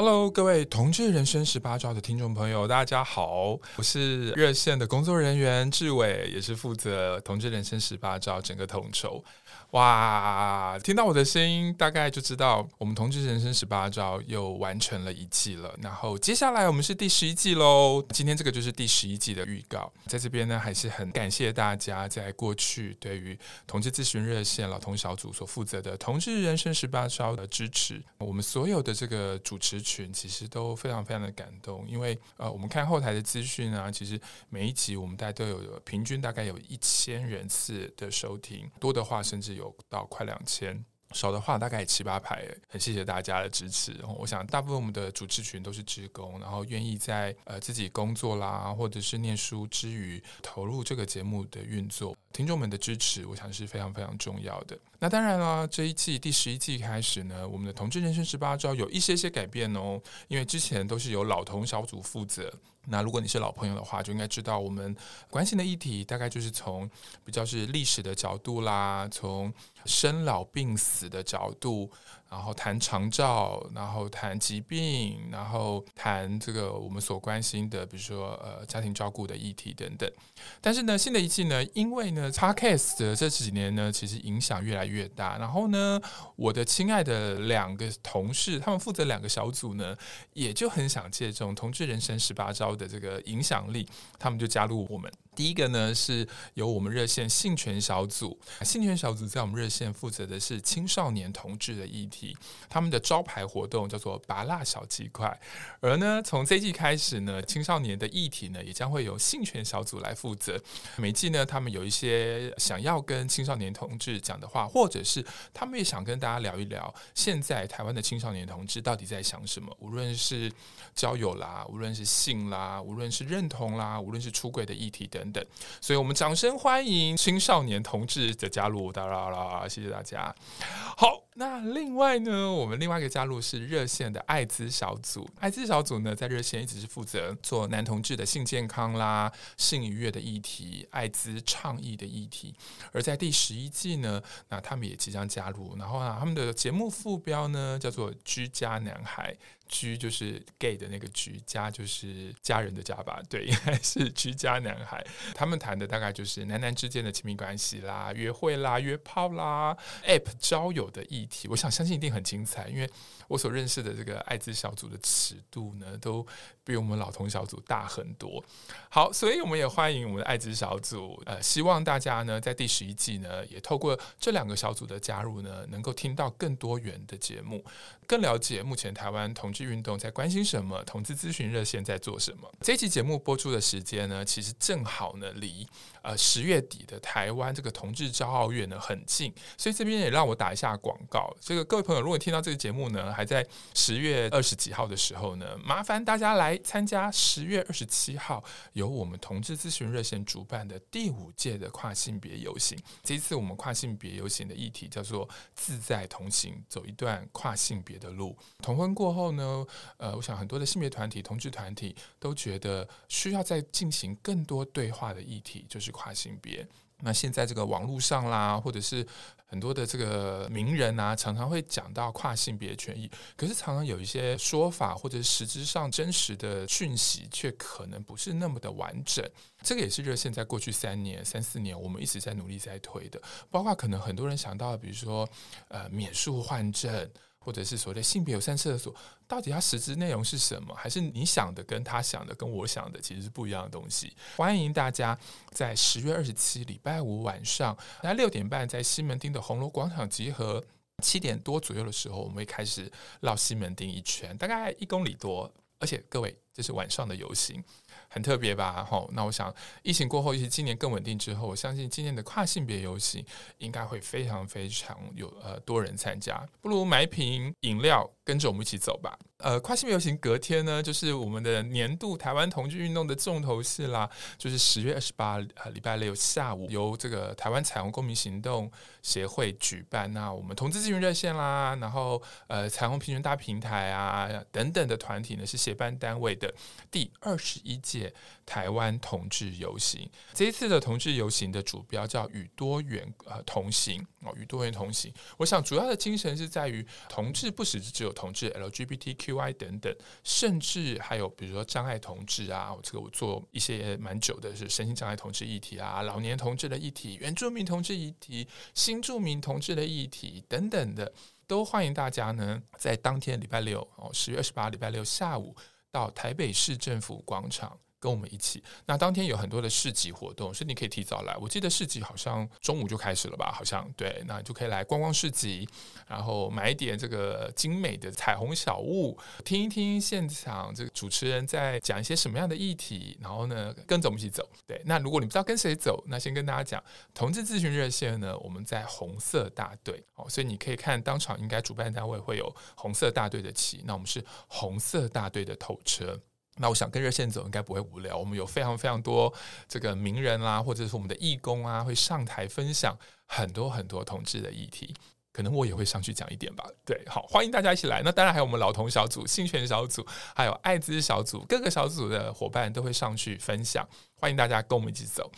Hello，各位同志人生十八招的听众朋友，大家好，我是热线的工作人员志伟，也是负责同志人生十八招整个统筹。哇，听到我的声音，大概就知道我们同志人生十八招又完成了一季了。然后接下来我们是第十一季喽，今天这个就是第十一季的预告。在这边呢，还是很感谢大家在过去对于同志咨询热线老同小组所负责的同志人生十八招的支持。我们所有的这个主持群其实都非常非常的感动，因为呃，我们看后台的资讯啊，其实每一集我们大概都有平均大概有一千人次的收听，多的话甚至有到快两千。少的话大概七八排，很谢谢大家的支持。我想大部分我们的主持群都是职工，然后愿意在呃自己工作啦，或者是念书之余投入这个节目的运作。听众们的支持，我想是非常非常重要的。那当然了，这一季第十一季开始呢，我们的同志人生十八招有一些些改变哦，因为之前都是由老同小组负责。那如果你是老朋友的话，就应该知道我们关心的议题大概就是从比较是历史的角度啦，从生老病死的角度。然后谈长照，然后谈疾病，然后谈这个我们所关心的，比如说呃家庭照顾的议题等等。但是呢，新的一季呢，因为呢，Podcast 的这几年呢，其实影响越来越大。然后呢，我的亲爱的两个同事，他们负责两个小组呢，也就很想借这种同志人生十八招的这个影响力，他们就加入我们。第一个呢，是由我们热线性权小组，性权小组在我们热线负责的是青少年同志的议题，他们的招牌活动叫做拔辣小鸡块。而呢，从这季开始呢，青少年的议题呢，也将会由性权小组来负责。每季呢，他们有一些想要跟青少年同志讲的话，或者是他们也想跟大家聊一聊，现在台湾的青少年同志到底在想什么？无论是交友啦，无论是性啦，无论是认同啦，无论是出柜的议题等。等，所以我们掌声欢迎青少年同志的加入，哒啦啦，谢谢大家。好，那另外呢，我们另外一个加入是热线的艾滋小组。艾滋小组呢，在热线一直是负责做男同志的性健康啦、性愉悦的议题、艾滋倡议的议题。而在第十一季呢，那他们也即将加入，然后呢，他们的节目副标呢叫做“居家男孩”。居就是 gay 的那个居，家就是家人的家吧？对，应该是居家男孩。他们谈的大概就是男男之间的亲密关系啦、约会啦、约炮啦、app 交友的议题。我想相信一定很精彩，因为我所认识的这个艾滋小组的尺度呢，都比我们老同小组大很多。好，所以我们也欢迎我们的艾滋小组。呃，希望大家呢，在第十一季呢，也透过这两个小组的加入呢，能够听到更多元的节目，更了解目前台湾同志运动在关心什么，同志咨询热线在做什么。这期节目播出的时间呢，其实正好呢，离呃十月底的台湾这个同志骄傲月呢很近，所以这边也让我打一下广告。这个各位朋友，如果听到这个节目呢，还在十月 二十几号的时候呢，麻烦大家来参加十月二十七号由我们同志咨询热线主办的第五届的跨性别游行。这一次我们跨性别游行的议题叫做“自在同行，走一段跨性别的路”。同婚过后呢，呃，我想很多的性别团体、同志团体都觉得需要再进行更多对话的议题，就是跨性别。那现在这个网络上啦，或者是很多的这个名人啊，常常会讲到跨性别权益，可是常常有一些说法或者实质上真实的讯息，却可能不是那么的完整。这个也是热线在过去三年、三四年，我们一直在努力在推的，包括可能很多人想到，比如说呃免术换证。或者是所谓的性别友善厕所，到底它实质内容是什么？还是你想的跟他想的跟我想的其实是不一样的东西？欢迎大家在十月二十七礼拜五晚上，那六点半在西门町的红楼广场集合，七点多左右的时候，我们会开始绕西门町一圈，大概一公里多。而且各位。这是晚上的游行。很特别吧？好，那我想疫情过后，尤其今年更稳定之后，我相信今年的跨性别游行应该会非常非常有呃多人参加。不如买一瓶饮料，跟着我们一起走吧。呃，跨性别游行隔天呢，就是我们的年度台湾同志运动的重头戏啦，就是十月二十八呃礼拜六下午，由这个台湾彩虹公民行动协会举办。那我们同志咨询热线啦，然后呃彩虹平权大平台啊等等的团体呢，是协办单位的第二十一届。台湾同志游行，这一次的同志游行的主标叫“与多元呃同行”哦，与多元同行。我想主要的精神是在于同志不只是只有同志 LGBTQI 等等，甚至还有比如说障碍同志啊，这个我做一些蛮久的是身心障碍同志议题啊，老年同志的议题，原住民同志议题，新住民同志的议题等等的，都欢迎大家呢在当天礼拜六哦，十月二十八礼拜六下午到台北市政府广场。跟我们一起，那当天有很多的市集活动，所以你可以提早来。我记得市集好像中午就开始了吧？好像对，那就可以来逛逛市集，然后买一点这个精美的彩虹小物，听一听现场这个主持人在讲一些什么样的议题，然后呢跟着我们一起走。对，那如果你不知道跟谁走，那先跟大家讲，同志咨询热线呢，我们在红色大队哦，所以你可以看当场应该主办单位会有红色大队的旗，那我们是红色大队的头车。那我想跟热线走应该不会无聊，我们有非常非常多这个名人啦，或者是我们的义工啊，会上台分享很多很多同志的议题，可能我也会上去讲一点吧。对，好，欢迎大家一起来。那当然还有我们老同小组、性权小组，还有艾滋小组，各个小组的伙伴都会上去分享，欢迎大家跟我们一起走。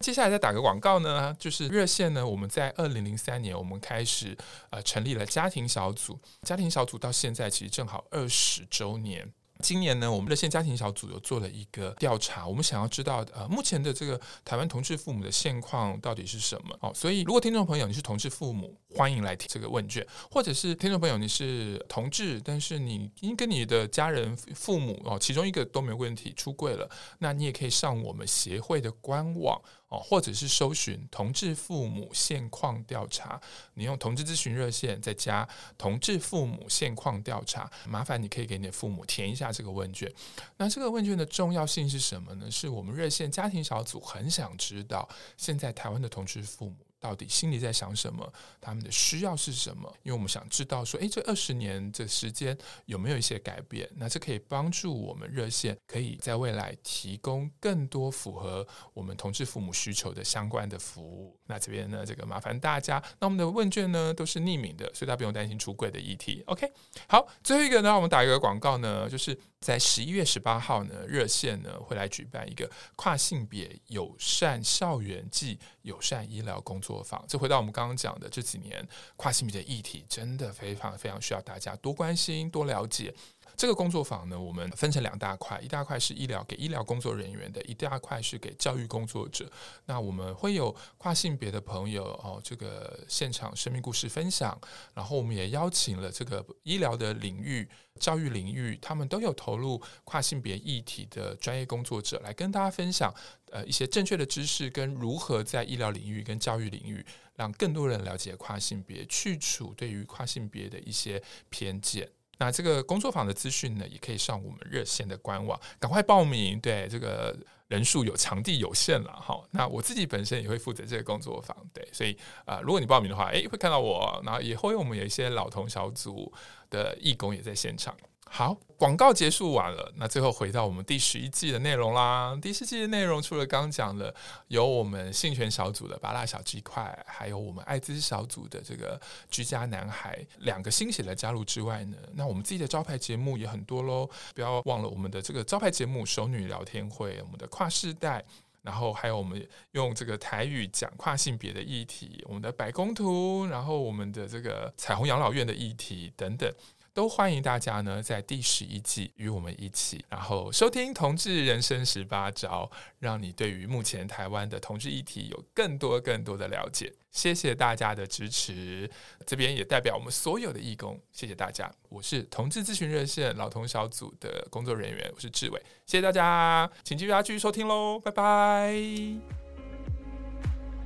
接下来再打个广告呢，就是热线呢，我们在二零零三年我们开始呃成立了家庭小组，家庭小组到现在其实正好二十周年。今年呢，我们热线家庭小组有做了一个调查，我们想要知道呃，目前的这个台湾同志父母的现况到底是什么？哦，所以如果听众朋友你是同志父母，欢迎来听这个问卷，或者是听众朋友你是同志，但是你已经跟你的家人父母哦，其中一个都没有问题出柜了，那你也可以上我们协会的官网。哦，或者是搜寻同志父母现况调查，你用同志咨询热线再加同志父母现况调查，麻烦你可以给你的父母填一下这个问卷。那这个问卷的重要性是什么呢？是我们热线家庭小组很想知道，现在台湾的同志父母。到底心里在想什么？他们的需要是什么？因为我们想知道说，诶，这二十年这时间有没有一些改变？那这可以帮助我们热线可以在未来提供更多符合我们同志父母需求的相关的服务。那这边呢，这个麻烦大家。那我们的问卷呢都是匿名的，所以大家不用担心出柜的议题。OK，好，最后一个呢，我们打一个广告呢，就是。在十一月十八号呢，热线呢会来举办一个跨性别友善校园暨友善医疗工作坊。这回到我们刚刚讲的这几年跨性别的议题，真的非常非常需要大家多关心、多了解。这个工作坊呢，我们分成两大块，一大块是医疗给医疗工作人员的，一大块是给教育工作者。那我们会有跨性别的朋友哦，这个现场生命故事分享，然后我们也邀请了这个医疗的领域、教育领域，他们都有投入跨性别议题的专业工作者来跟大家分享，呃，一些正确的知识跟如何在医疗领域跟教育领域让更多人了解跨性别，去除对于跨性别的一些偏见。那这个工作坊的资讯呢，也可以上我们热线的官网，赶快报名。对，这个人数有场地有限了哈。那我自己本身也会负责这个工作坊，对，所以啊、如果你报名的话，诶，会看到我。然后也会我们有一些老同小组的义工也在现场。好，广告结束完了，那最后回到我们第十一季的内容啦。第十季的内容除了刚讲的有我们性权小组的巴拉小鸡块，还有我们艾滋小组的这个居家男孩两个新血的加入之外呢，那我们自己的招牌节目也很多喽。不要忘了我们的这个招牌节目“熟女聊天会”，我们的跨世代，然后还有我们用这个台语讲跨性别的议题，我们的百工图，然后我们的这个彩虹养老院的议题等等。都欢迎大家呢，在第十一季与我们一起，然后收听《同志人生十八招》，让你对于目前台湾的同志议题有更多更多的了解。谢谢大家的支持，这边也代表我们所有的义工，谢谢大家。我是同志咨询热线老同小组的工作人员，我是志伟，谢谢大家，请继续大家继续收听喽，拜拜。